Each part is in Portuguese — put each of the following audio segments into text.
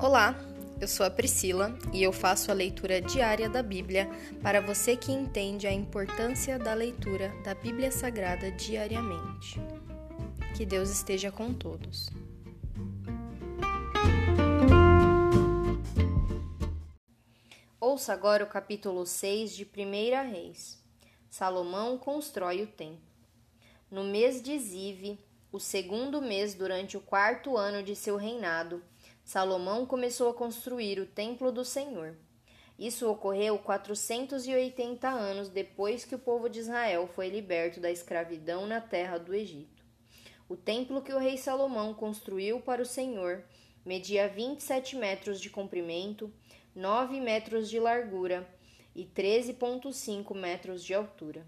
Olá, eu sou a Priscila e eu faço a leitura diária da Bíblia para você que entende a importância da leitura da Bíblia Sagrada diariamente. Que Deus esteja com todos. Ouça agora o capítulo 6 de 1 Reis. Salomão constrói o templo. No mês de Zive, o segundo mês durante o quarto ano de seu reinado, Salomão começou a construir o templo do Senhor. Isso ocorreu 480 anos depois que o povo de Israel foi liberto da escravidão na terra do Egito. O templo que o rei Salomão construiu para o Senhor media 27 metros de comprimento, 9 metros de largura e 13,5 metros de altura.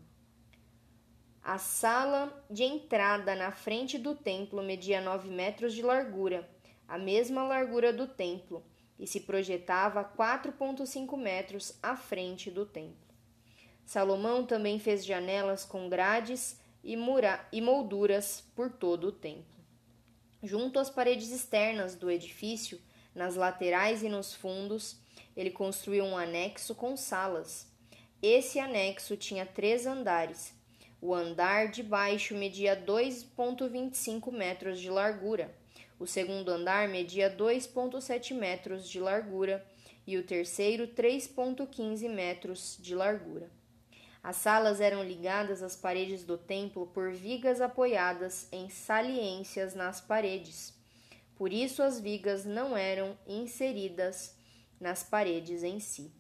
A sala de entrada na frente do templo media 9 metros de largura, a mesma largura do templo, e se projetava 4,5 metros à frente do templo. Salomão também fez janelas com grades e, e molduras por todo o templo. Junto às paredes externas do edifício, nas laterais e nos fundos, ele construiu um anexo com salas. Esse anexo tinha três andares o andar de baixo media 2,25 metros de largura, o segundo andar media 2,7 metros de largura e o terceiro 3,15 metros de largura. As salas eram ligadas às paredes do templo por vigas apoiadas em saliências nas paredes. Por isso, as vigas não eram inseridas nas paredes em si.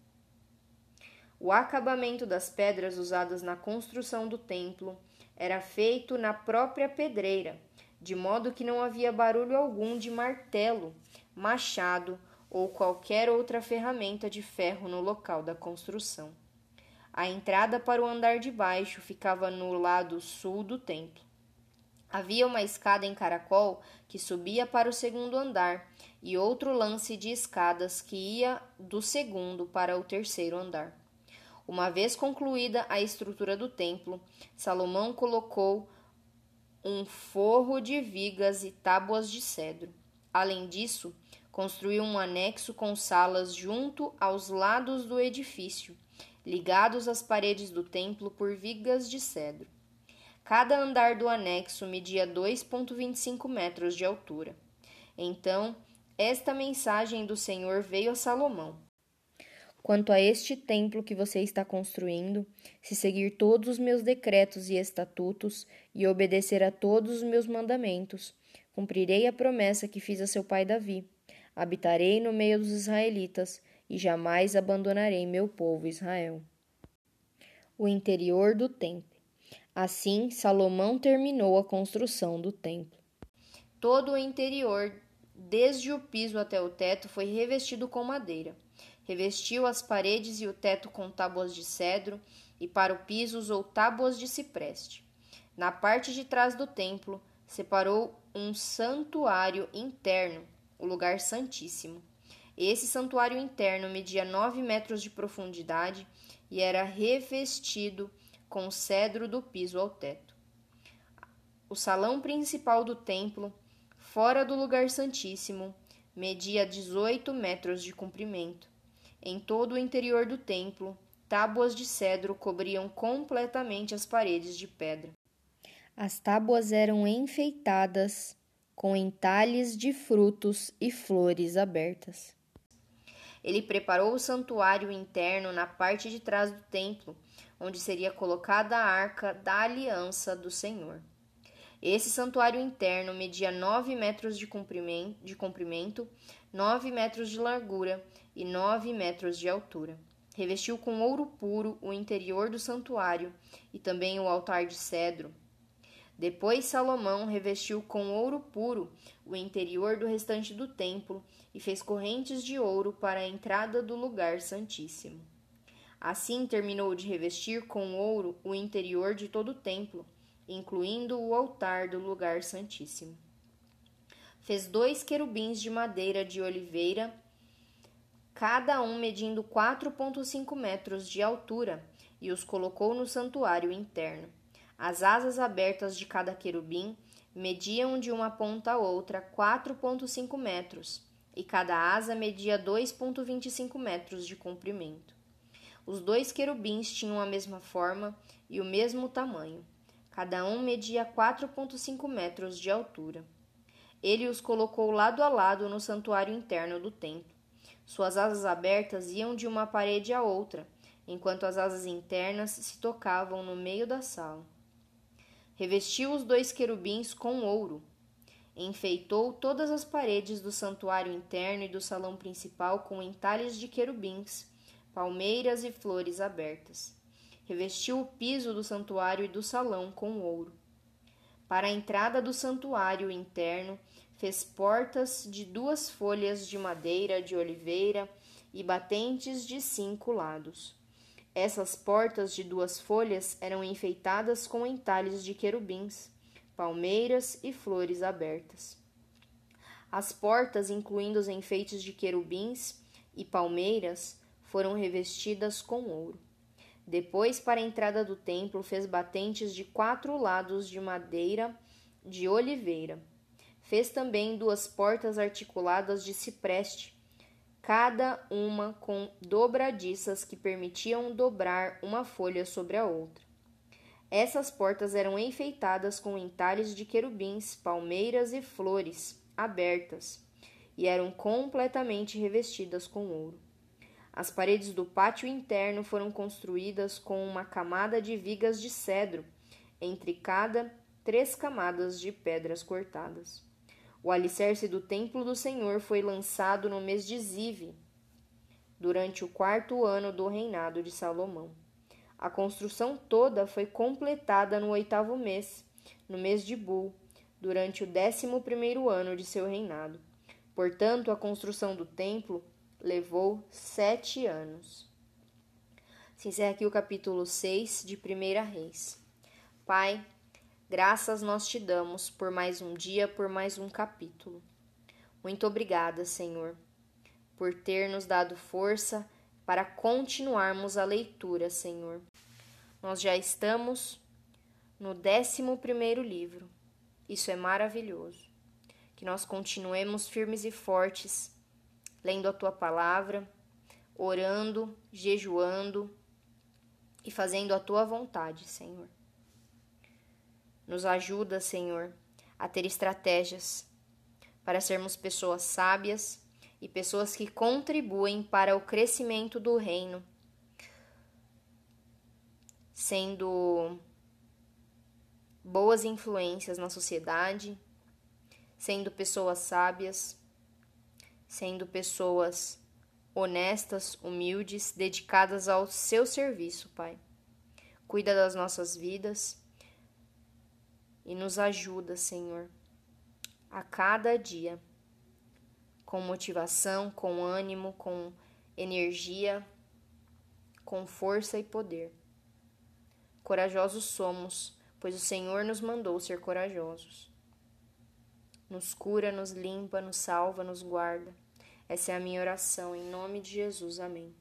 O acabamento das pedras usadas na construção do templo era feito na própria pedreira, de modo que não havia barulho algum de martelo, machado ou qualquer outra ferramenta de ferro no local da construção. A entrada para o andar de baixo ficava no lado sul do templo. Havia uma escada em caracol que subia para o segundo andar e outro lance de escadas que ia do segundo para o terceiro andar. Uma vez concluída a estrutura do templo, Salomão colocou um forro de vigas e tábuas de cedro. Além disso, construiu um anexo com salas junto aos lados do edifício, ligados às paredes do templo por vigas de cedro. Cada andar do anexo media 2,25 metros de altura. Então, esta mensagem do Senhor veio a Salomão. Quanto a este templo que você está construindo, se seguir todos os meus decretos e estatutos e obedecer a todos os meus mandamentos, cumprirei a promessa que fiz a seu pai Davi. Habitarei no meio dos israelitas e jamais abandonarei meu povo Israel. O interior do templo. Assim, Salomão terminou a construção do templo. Todo o interior, desde o piso até o teto, foi revestido com madeira. Revestiu as paredes e o teto com tábuas de cedro, e para o piso usou tábuas de cipreste. Na parte de trás do templo, separou um santuário interno, o lugar santíssimo. Esse santuário interno media nove metros de profundidade e era revestido com cedro do piso ao teto. O salão principal do templo, fora do lugar santíssimo, media 18 metros de comprimento em todo o interior do templo, tábuas de cedro cobriam completamente as paredes de pedra. As tábuas eram enfeitadas com entalhes de frutos e flores abertas. Ele preparou o santuário interno na parte de trás do templo, onde seria colocada a arca da aliança do Senhor. Esse santuário interno media nove metros de comprimento, de comprimento, nove metros de largura e nove metros de altura. Revestiu com ouro puro o interior do santuário e também o altar de cedro. Depois Salomão revestiu com ouro puro o interior do restante do templo e fez correntes de ouro para a entrada do lugar santíssimo. Assim terminou de revestir com ouro o interior de todo o templo, incluindo o altar do lugar santíssimo. Fez dois querubins de madeira de oliveira cada um medindo 4,5 metros de altura, e os colocou no santuário interno. As asas abertas de cada querubim mediam de uma ponta a outra 4,5 metros, e cada asa media 2,25 metros de comprimento. Os dois querubins tinham a mesma forma e o mesmo tamanho. Cada um media 4,5 metros de altura. Ele os colocou lado a lado no santuário interno do templo. Suas asas abertas iam de uma parede à outra, enquanto as asas internas se tocavam no meio da sala. Revestiu os dois querubins com ouro. Enfeitou todas as paredes do santuário interno e do salão principal com entalhes de querubins, palmeiras e flores abertas. Revestiu o piso do santuário e do salão com ouro. Para a entrada do santuário interno, fez portas de duas folhas de madeira de oliveira e batentes de cinco lados. Essas portas de duas folhas eram enfeitadas com entalhes de querubins, palmeiras e flores abertas. As portas, incluindo os enfeites de querubins e palmeiras, foram revestidas com ouro. Depois, para a entrada do templo, fez batentes de quatro lados de madeira de oliveira Fez também duas portas articuladas de cipreste, cada uma com dobradiças que permitiam dobrar uma folha sobre a outra. Essas portas eram enfeitadas com entalhes de querubins, palmeiras e flores abertas, e eram completamente revestidas com ouro. As paredes do pátio interno foram construídas com uma camada de vigas de cedro, entre cada três camadas de pedras cortadas. O alicerce do templo do Senhor foi lançado no mês de Zive, durante o quarto ano do reinado de Salomão. A construção toda foi completada no oitavo mês, no mês de Bul, durante o décimo primeiro ano de seu reinado. Portanto, a construção do templo levou sete anos. Se encerra aqui o capítulo 6 de Primeira Reis. Pai, Graças nós te damos por mais um dia, por mais um capítulo. Muito obrigada, Senhor, por ter nos dado força para continuarmos a leitura, Senhor. Nós já estamos no décimo primeiro livro. Isso é maravilhoso. Que nós continuemos firmes e fortes, lendo a tua palavra, orando, jejuando e fazendo a tua vontade, Senhor. Nos ajuda, Senhor, a ter estratégias para sermos pessoas sábias e pessoas que contribuem para o crescimento do reino, sendo boas influências na sociedade, sendo pessoas sábias, sendo pessoas honestas, humildes, dedicadas ao seu serviço, Pai. Cuida das nossas vidas e nos ajuda, Senhor, a cada dia, com motivação, com ânimo, com energia, com força e poder. Corajosos somos, pois o Senhor nos mandou ser corajosos. Nos cura, nos limpa, nos salva, nos guarda. Essa é a minha oração, em nome de Jesus. Amém.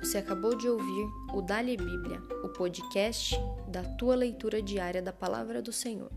Você acabou de ouvir o Dali Bíblia, o podcast da tua leitura diária da palavra do Senhor.